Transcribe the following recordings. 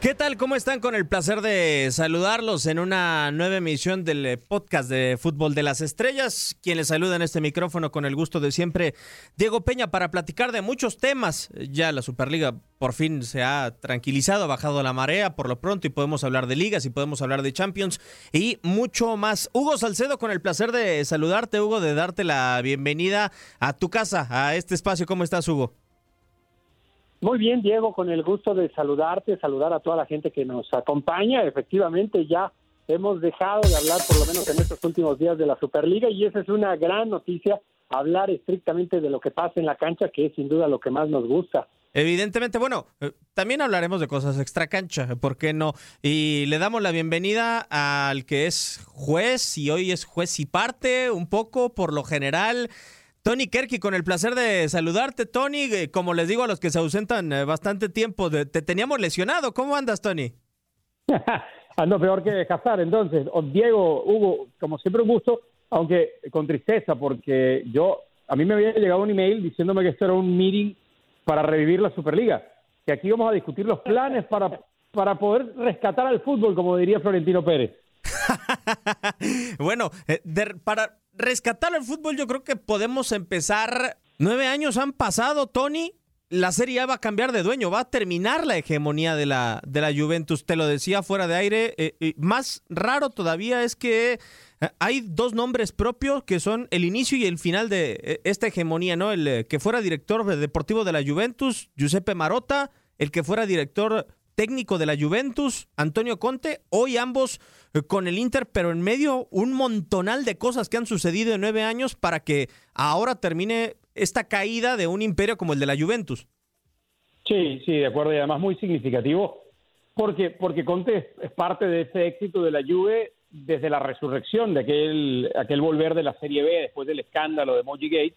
¿Qué tal? ¿Cómo están? Con el placer de saludarlos en una nueva emisión del eh, podcast de Fútbol de las Estrellas. Quien les saluda en este micrófono con el gusto de siempre, Diego Peña, para platicar de muchos temas. Ya la Superliga por fin se ha tranquilizado, ha bajado la marea por lo pronto y podemos hablar de ligas y podemos hablar de Champions y mucho más. Hugo Salcedo, con el placer de saludarte, Hugo, de darte la bienvenida a tu casa, a este espacio. ¿Cómo estás, Hugo? Muy bien, Diego, con el gusto de saludarte, saludar a toda la gente que nos acompaña. Efectivamente, ya hemos dejado de hablar, por lo menos en estos últimos días, de la Superliga y esa es una gran noticia, hablar estrictamente de lo que pasa en la cancha, que es sin duda lo que más nos gusta. Evidentemente, bueno, eh, también hablaremos de cosas extra cancha, ¿por qué no? Y le damos la bienvenida al que es juez y hoy es juez y parte, un poco por lo general. Tony Kerky, con el placer de saludarte, Tony. Eh, como les digo a los que se ausentan eh, bastante tiempo, te teníamos lesionado. ¿Cómo andas, Tony? Ando peor que Hazard, entonces. Diego, Hugo, como siempre un gusto, aunque con tristeza, porque yo, a mí me había llegado un email diciéndome que esto era un meeting para revivir la Superliga, que aquí vamos a discutir los planes para, para poder rescatar al fútbol, como diría Florentino Pérez. bueno, eh, para rescatar el fútbol, yo creo que podemos empezar. Nueve años han pasado, Tony. La Serie A va a cambiar de dueño, va a terminar la hegemonía de la, de la Juventus. Te lo decía fuera de aire. Eh, más raro todavía es que eh, hay dos nombres propios que son el inicio y el final de esta hegemonía, ¿no? El que fuera director deportivo de la Juventus, Giuseppe Marotta, el que fuera director técnico de la Juventus, Antonio Conte, hoy ambos eh, con el Inter, pero en medio un montonal de cosas que han sucedido en nueve años para que ahora termine esta caída de un imperio como el de la Juventus. Sí, sí, de acuerdo, y además muy significativo, porque, porque Conte es parte de ese éxito de la Juve desde la resurrección de aquel, aquel volver de la Serie B después del escándalo de Moji Gate.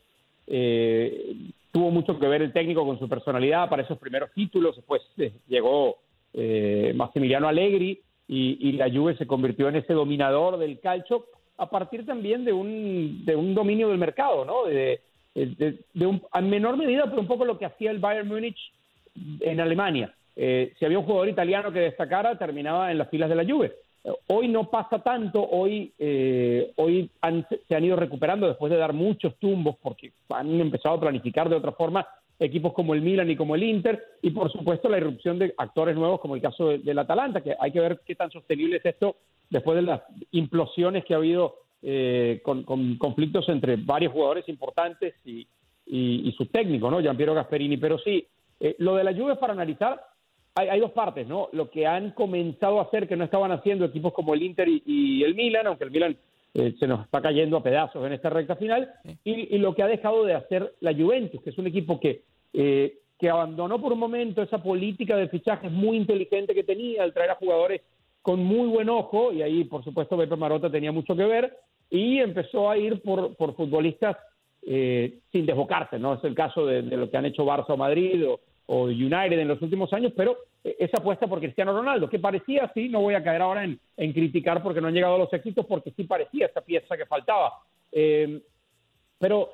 Eh, tuvo mucho que ver el técnico con su personalidad para esos primeros títulos, después eh, llegó eh, Massimiliano Allegri y, la Juve se convirtió en ese dominador del calcio a partir también de un, de un dominio del mercado, ¿no? De, un, a menor medida, pero un poco lo que hacía el Bayern Múnich en Alemania. Eh, si había un jugador italiano que destacara, terminaba en las filas de la Juve. Hoy no pasa tanto, hoy, eh, hoy se han ido recuperando después de dar muchos tumbos porque han empezado a planificar de otra forma equipos como el Milan y como el Inter, y por supuesto la irrupción de actores nuevos como el caso del Atalanta, que hay que ver qué tan sostenible es esto después de las implosiones que ha habido eh, con, conflictos entre varios jugadores importantes y, y, su técnico, ¿no? Giampiero Gasperini. Pero sí, eh, lo de la lluvia para analizar. Hay, dos partes, ¿no? Lo que han comenzado a hacer que no estaban haciendo equipos como el Inter y, el Milan, aunque el Milan eh, se nos está cayendo a pedazos en esta recta final, y, y, lo que ha dejado de hacer la Juventus, que es un equipo que eh, que abandonó por un momento esa política de fichajes muy inteligente que tenía al traer a jugadores con muy buen ojo, y ahí por supuesto Pepe Marota tenía mucho que ver, y empezó a ir por, por futbolistas eh, sin desbocarse, ¿no? Es el caso de, lo que han hecho Barça o Madrid o, o, United en los últimos años, pero esa apuesta por Cristiano Ronaldo, que parecía así, no voy a caer ahora en, en criticar porque no han llegado a los éxitos, porque sí parecía esa pieza que faltaba. Eh, pero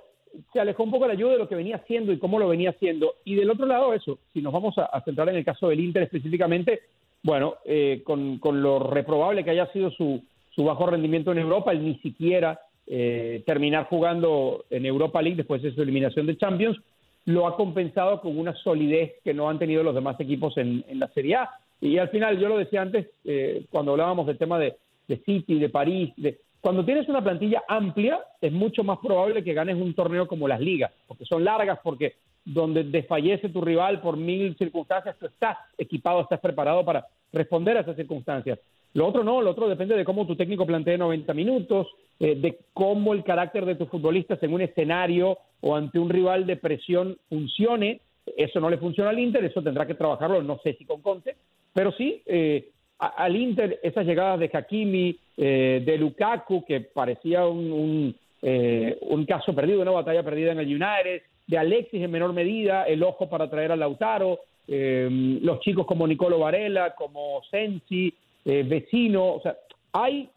se alejó un poco la ayuda de lo que venía haciendo y cómo lo venía haciendo. Y del otro lado, eso, si nos vamos a, centrar en el caso del Inter específicamente, bueno, eh, con, lo reprobable que haya sido su, su bajo rendimiento en Europa, el ni siquiera eh, terminar jugando en Europa League después de su eliminación de Champions, lo ha compensado con una solidez que no han tenido los demás equipos en, la Serie A. Y al final, yo lo decía antes, eh, cuando hablábamos del tema de, de City, de París, cuando tienes una plantilla amplia, es mucho más probable que ganes un torneo como las ligas, porque son largas, porque donde desfallece tu rival por mil circunstancias, tú estás equipado, estás preparado para responder a esas circunstancias. Lo otro no, lo otro depende de cómo tu técnico plantee 90 minutos, eh, de cómo el carácter de tus futbolistas en un escenario o ante un rival de presión funcione. Eso no le funciona al Inter, eso tendrá que trabajarlo, no sé si con Conte, pero sí, eh, al Inter esas llegadas de Hakimi, eh, de Lukaku, que parecía un, un, eh, un, caso perdido, una batalla perdida en el United, de Alexis en menor medida, el ojo para traer a Lautaro, los chicos como Nicolo Varela, como Sensi, Vecino, o sea, hay,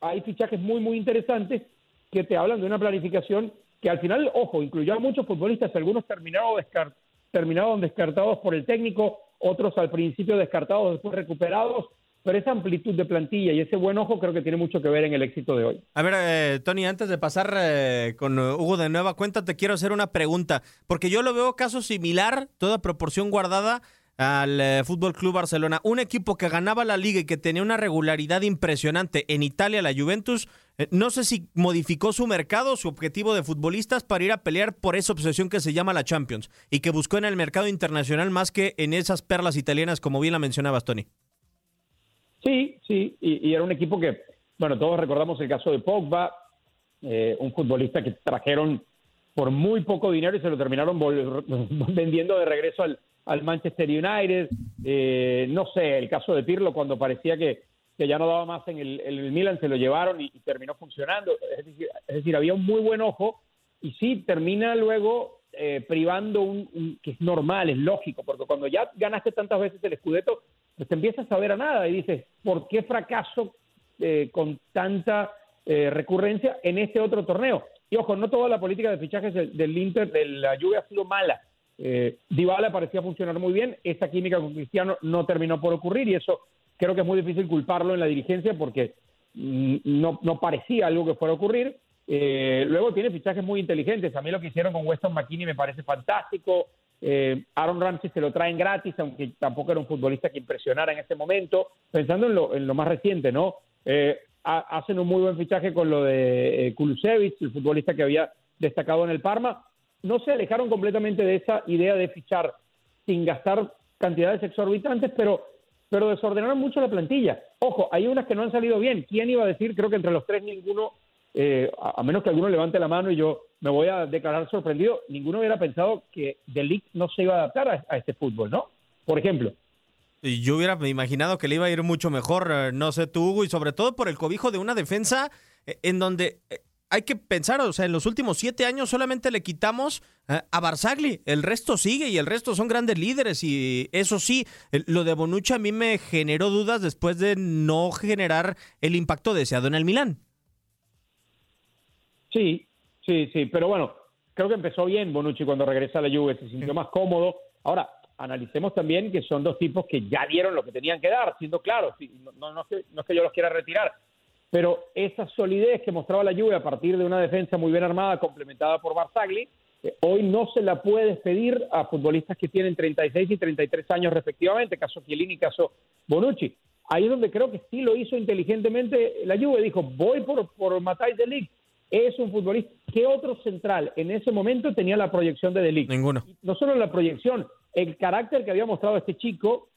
hay fichajes muy, muy interesantes que te hablan de una planificación que al final, ojo, incluyó a muchos futbolistas, algunos terminaron, descartados por el técnico, otros al principio descartados, después recuperados, pero esa amplitud de plantilla y ese buen ojo creo que tiene mucho que ver en el éxito de hoy. A ver, eh, Tony, antes de pasar eh, con Hugo de Nueva Cuenta, te quiero hacer una pregunta, porque yo lo veo caso similar, toda proporción guardada al eh, Fútbol Club Barcelona, un equipo que ganaba la liga y que tenía una regularidad impresionante en Italia, la Juventus. Eh, no sé si modificó su mercado, su objetivo de futbolistas para ir a pelear por esa obsesión que se llama la Champions y que buscó en el mercado internacional más que en esas perlas italianas, como bien la mencionabas, Tony. Sí, sí, y, era un equipo que, bueno, todos recordamos el caso de Pogba, eh, un futbolista que trajeron por muy poco dinero y se lo terminaron vendiendo de regreso al, al Manchester United, eh, no sé, el caso de Pirlo cuando parecía que, que ya no daba más en el, el Milan, se lo llevaron y, terminó funcionando. Es decir, había un muy buen ojo y sí, termina luego eh, privando un, que es normal, es lógico, porque cuando ya ganaste tantas veces el Scudetto, pues te empiezas a ver a nada y dices, ¿por qué fracaso eh, con tanta recurrencia en este otro torneo? Y ojo, no toda la política de fichajes del, del Inter, de la lluvia ha sido mala eh, Dybala parecía funcionar muy bien, esa química con Cristiano no terminó por ocurrir y eso creo que es muy difícil culparlo en la dirigencia porque mm, no, parecía algo que fuera a ocurrir. Eh, luego tiene fichajes muy inteligentes. A mí lo que hicieron con Weston McKinney me parece fantástico. Eh, Aaron Ramsey se lo traen gratis, aunque tampoco era un futbolista que impresionara en ese momento. Pensando en lo, en lo más reciente, ¿no? Eh, hacen un muy buen fichaje con lo de Kulusevich, el futbolista que había destacado en el Parma no se alejaron completamente de esa idea de fichar sin gastar cantidades exorbitantes, pero, pero desordenaron mucho la plantilla. Ojo, hay unas que no han salido bien. ¿Quién iba a decir? Creo que entre los tres ninguno, eh, a, menos que alguno levante la mano y yo me voy a declarar sorprendido, ninguno hubiera pensado que The no se iba a adaptar a, este fútbol, ¿no? Por ejemplo. Yo hubiera imaginado que le iba a ir mucho mejor, eh, no sé tú, Hugo, y sobre todo por el cobijo de una defensa eh, en donde hay que pensar, o sea, en los últimos siete años solamente le quitamos eh, a Barzagli, el resto sigue y el resto son grandes líderes y eso sí, lo de Bonucci a mí me generó dudas después de no generar el impacto deseado en el Milán. Sí, sí, sí, pero bueno, creo que empezó bien Bonucci cuando regresa a la Juve, se sintió más cómodo. Ahora, analicemos también que son dos tipos que ya dieron lo que tenían que dar, siendo claros, no, no, no, no es que yo los quiera retirar, pero esa solidez que mostraba la Juve a partir de una defensa muy bien armada, complementada por Barzagli, eh, hoy no se la puede despedir a futbolistas que tienen 36 y 33 años respectivamente, caso Chiellini y caso Bonucci. Ahí es donde creo que sí lo hizo inteligentemente la Juve, dijo, voy por, por de Ligt, es un futbolista. ¿Qué otro central en ese momento tenía la proyección de De Ninguno. No solo la proyección, el carácter que había mostrado este chico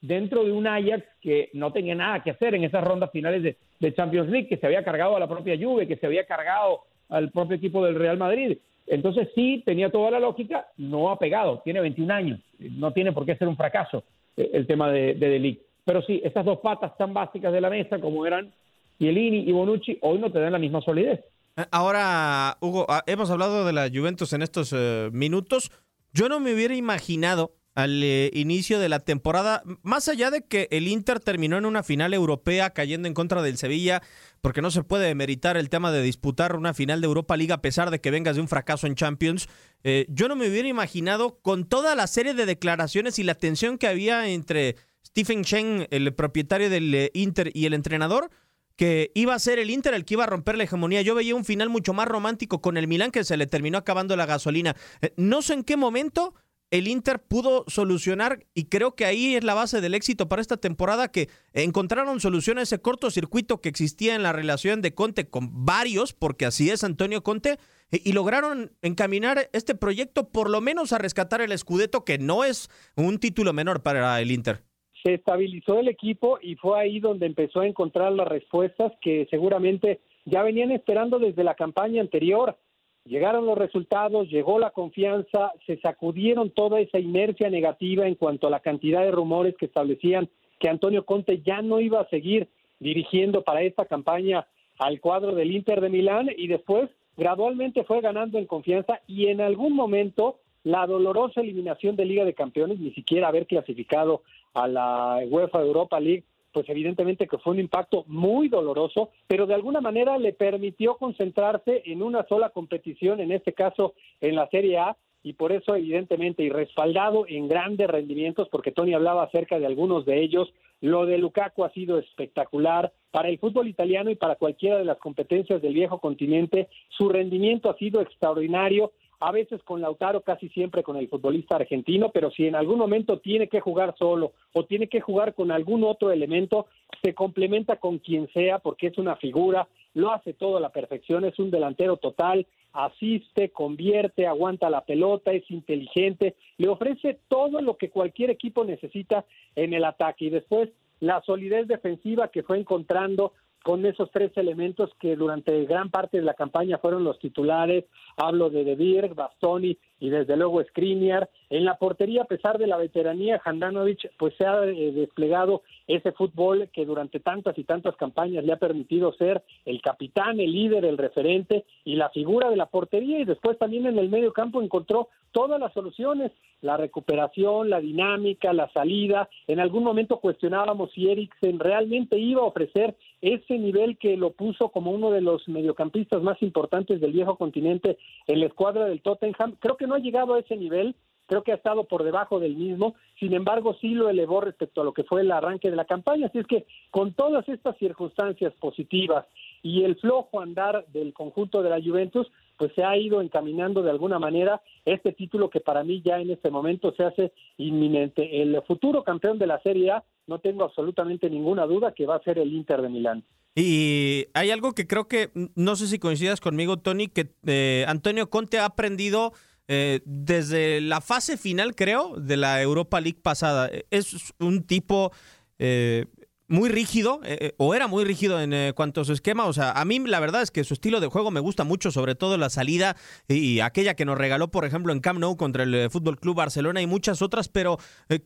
dentro de un Ajax que no tenía nada que hacer en esas rondas finales de, Champions League, que se había cargado a la propia Juve, que se había cargado al propio equipo del Real Madrid. Entonces sí, tenía toda la lógica, no ha pegado, tiene 21 años, no tiene por qué ser un fracaso eh, el tema de, de Pero sí, estas dos patas tan básicas de la mesa como eran Chiellini y Bonucci, hoy no te dan la misma solidez. Eh, ahora, Hugo, ah, hemos hablado de la Juventus en estos eh, minutos. Yo no me hubiera imaginado al eh, inicio de la temporada, más allá de que el Inter terminó en una final europea cayendo en contra del Sevilla, porque no se puede meritar el tema de disputar una final de Europa League a pesar de que vengas de un fracaso en Champions, eh, yo no me hubiera imaginado con toda la serie de declaraciones y la tensión que había entre Stephen Chen, el propietario del eh, Inter, y el entrenador, que iba a ser el Inter el que iba a romper la hegemonía. Yo veía un final mucho más romántico con el Milán que se le terminó acabando la gasolina. no sé en qué momento el Inter pudo solucionar y creo que ahí es la base del éxito para esta temporada que encontraron solución a ese cortocircuito que existía en la relación de Conte con varios, porque así es Antonio Conte, y, lograron encaminar este proyecto por lo menos a rescatar el Scudetto, que no es un título menor para el Inter. Se estabilizó el equipo y fue ahí donde empezó a encontrar las respuestas que seguramente ya venían esperando desde la campaña anterior llegaron los resultados, llegó la confianza, se sacudieron toda esa inercia negativa en cuanto a la cantidad de rumores que establecían que Antonio Conte ya no iba a seguir dirigiendo para esta campaña al cuadro del Inter de Milán y después gradualmente fue ganando en confianza y en algún momento la dolorosa eliminación de Liga de Campeones, ni siquiera haber clasificado a la UEFA Europa League, pues evidentemente que fue un impacto muy doloroso, pero de alguna manera le permitió concentrarse en una sola competición, en este caso en la Serie A, y por eso evidentemente y respaldado en grandes rendimientos, porque Tony hablaba acerca de algunos de ellos, lo de Lukaku ha sido espectacular. Para el fútbol italiano y para cualquiera de las competencias del viejo continente, su rendimiento ha sido extraordinario, a veces con Lautaro, casi siempre con el futbolista argentino, pero si en algún momento tiene que jugar solo o tiene que jugar con algún otro elemento, se complementa con quien sea porque es una figura, lo hace todo a la perfección, es un delantero total, asiste, convierte, aguanta la pelota, es inteligente, le ofrece todo lo que cualquier equipo necesita en el ataque. Y después la solidez defensiva que fue encontrando con esos tres elementos que durante gran parte de la campaña fueron los titulares. Hablo de De Beer, Bastoni y desde luego Skriniar. En la portería, a pesar de la veteranía, Handanovic pues se ha eh, desplegado ese fútbol que durante tantas y tantas campañas le ha permitido ser el capitán, el líder, el referente y la figura de la portería y después también en el medio campo encontró todas las soluciones, la recuperación, la dinámica, la salida. En algún momento cuestionábamos si Eriksen realmente iba a ofrecer ese nivel que lo puso como uno de los mediocampistas más importantes del viejo continente en la escuadra del Tottenham. Creo que no ha llegado a ese nivel, creo que ha estado por debajo del mismo, sin embargo sí lo elevó respecto a lo que fue el arranque de la campaña, así es que con todas estas circunstancias positivas y el flojo andar del conjunto de la Juventus, pues se ha ido encaminando de alguna manera este título que para mí ya en este momento se hace inminente. El futuro campeón de la Serie A, no tengo absolutamente ninguna duda que va a ser el Inter de Milán. Y hay algo que creo que, no sé si coincidas conmigo, Tony, que eh, Antonio Conte ha aprendido eh, desde la fase final, creo, de la Europa League pasada. Es un tipo eh, muy rígido, eh, eh, o era muy rígido en eh, cuanto a su esquema. O sea, a mí la verdad es que su estilo de juego me gusta mucho, sobre todo la salida y, aquella que nos regaló, por ejemplo, en Camp Nou contra el Fútbol Club Barcelona y muchas otras, pero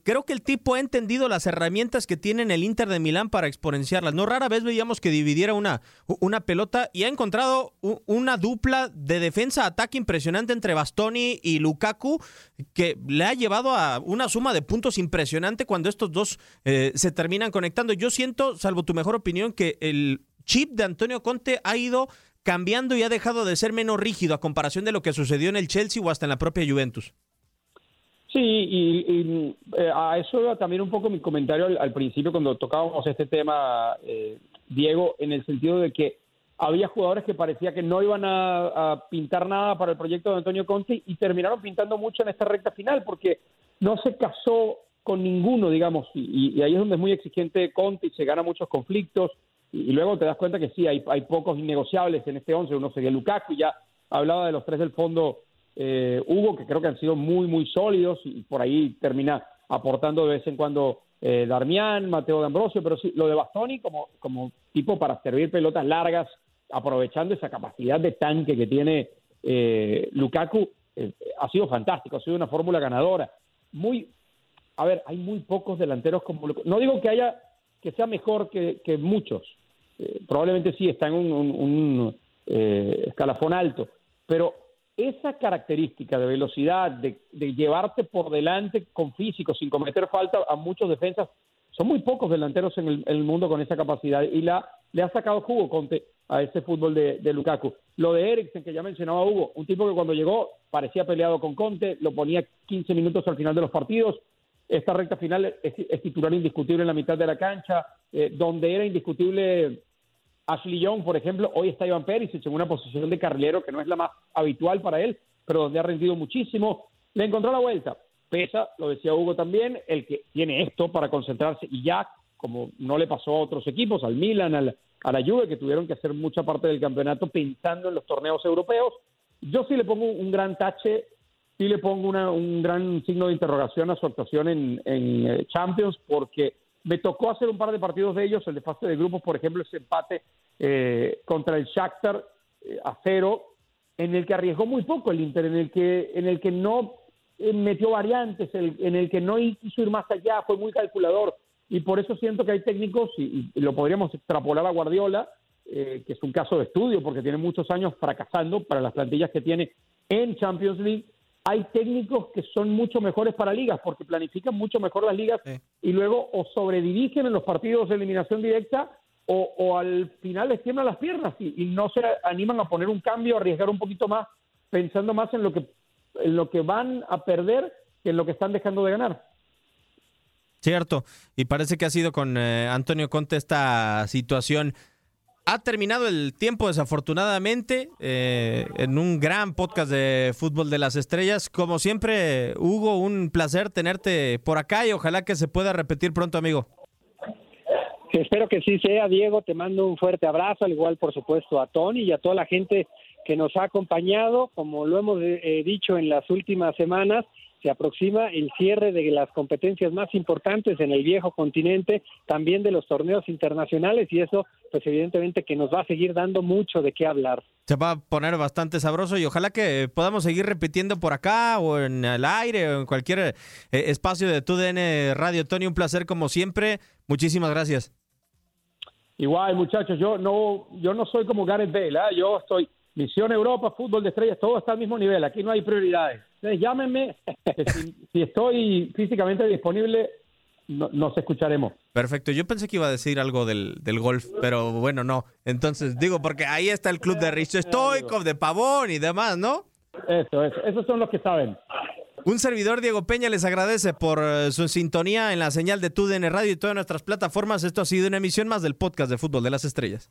creo que el tipo ha entendido las herramientas que tiene en el Inter de Milán para exponenciarlas. No rara vez veíamos que dividiera una, una pelota y ha encontrado una dupla de defensa-ataque impresionante entre Bastoni y Lukaku, que le ha llevado a una suma de puntos impresionante cuando estos dos se terminan conectando. Yo siento, salvo tu mejor opinión, que el chip de Antonio Conte ha ido cambiando y ha dejado de ser menos rígido a comparación de lo que sucedió en el Chelsea o hasta en la propia Juventus. Sí, y, eh, a eso iba también un poco mi comentario al, principio cuando tocábamos este tema, eh, Diego, en el sentido de que había jugadores que parecía que no iban a, pintar nada para el proyecto de Antonio Conte y terminaron pintando mucho en esta recta final porque no se casó con ninguno, digamos, y, ahí es donde es muy exigente Conte y se gana muchos conflictos, y, luego te das cuenta que sí, hay, hay pocos innegociables en este once, uno sería Lukaku, ya hablaba de los tres del fondo eh, Hugo, que creo que han sido muy, muy sólidos, y por ahí termina aportando de vez en cuando eh, Darmian, Mateo D'Ambrosio, pero sí, lo de Bastoni como, como tipo para servir pelotas largas, aprovechando esa capacidad de tanque que tiene eh, Lukaku, eh, ha sido fantástico, ha sido una fórmula ganadora. Muy, a ver, hay muy pocos delanteros como... No digo que haya que sea mejor que, muchos, eh, probablemente sí está en un, eh, escalafón alto, pero esa característica de velocidad, de, llevarte por delante con físico, sin cometer falta a muchos defensas, son muy pocos delanteros en el, mundo con esa capacidad y la, le ha sacado jugo Conte a ese fútbol de, de, Lukaku. Lo de Eriksen, que ya mencionaba Hugo, un tipo que cuando llegó parecía peleado con Conte, lo ponía 15 minutos al final de los partidos, esta recta final es, titular indiscutible en la mitad de la cancha, eh, donde era indiscutible Ashley Young, por ejemplo, hoy está Iván Perisic en una posición de carrilero que no es la más habitual para él, pero donde ha rendido muchísimo. Le encontró la vuelta. Pesa, lo decía Hugo también, el que tiene esto para concentrarse y ya, como no le pasó a otros equipos, al Milan, al, a la Juve, que tuvieron que hacer mucha parte del campeonato pensando en los torneos europeos. Yo sí le pongo un gran tache sí le pongo un gran signo de interrogación a su actuación en, eh, Champions porque me tocó hacer un par de partidos de ellos, el de fase de grupos, por ejemplo, ese empate eh, contra el Shakhtar eh, a cero, en el que arriesgó muy poco el Inter, en el que, en el que no eh, metió variantes, en el que no quiso ir más allá, fue muy calculador. Y por eso siento que hay técnicos, y, lo podríamos extrapolar a Guardiola, eh, que es un caso de estudio, porque tiene muchos años fracasando para las plantillas que tiene en Champions League. Hay técnicos que son mucho mejores para ligas, porque planifican mucho mejor las ligas y luego o sobredirigen en los partidos de eliminación directa o, al final les tiemblan las piernas y, no se animan a poner un cambio, a arriesgar un poquito más, pensando más en lo que, en lo que van a perder que en lo que están dejando de ganar. Cierto, y parece que ha sido con eh, Antonio Conte esta situación. Ha terminado el tiempo, desafortunadamente, eh, en un gran podcast de Fútbol de las Estrellas. Como siempre, Hugo, un placer tenerte por acá y ojalá que se pueda repetir pronto, amigo. Espero que sí sea, Diego. Te mando un fuerte abrazo, al igual, por supuesto, a Tony y a toda la gente que nos ha acompañado. Como lo hemos eh, dicho en las últimas semanas, se aproxima el cierre de las competencias más importantes en el viejo continente, también de los torneos internacionales y eso, pues evidentemente que nos va a seguir dando mucho de qué hablar. Se va a poner bastante sabroso y ojalá que podamos seguir repitiendo por acá o en el aire o en cualquier eh, espacio de TUDN Radio. Tony, un placer como siempre. Muchísimas gracias. Igual, muchachos, yo no, yo no soy como Gareth Bale, ¿eh? yo estoy Misión Europa, fútbol de estrellas, todo está al mismo nivel, aquí no hay prioridades. Entonces llámenme, si, estoy físicamente disponible, nos escucharemos. Perfecto, yo pensé que iba a decir algo del, del, golf, pero bueno, no. Entonces digo, porque ahí está el club de Richo Stoikov, de Pavón y demás, ¿no? Eso, eso, esos son los que saben. Un servidor, Diego Peña, les agradece por eh, su sintonía en la señal de TUDN Radio y todas nuestras plataformas. Esto ha sido una emisión más del podcast de Fútbol de las Estrellas.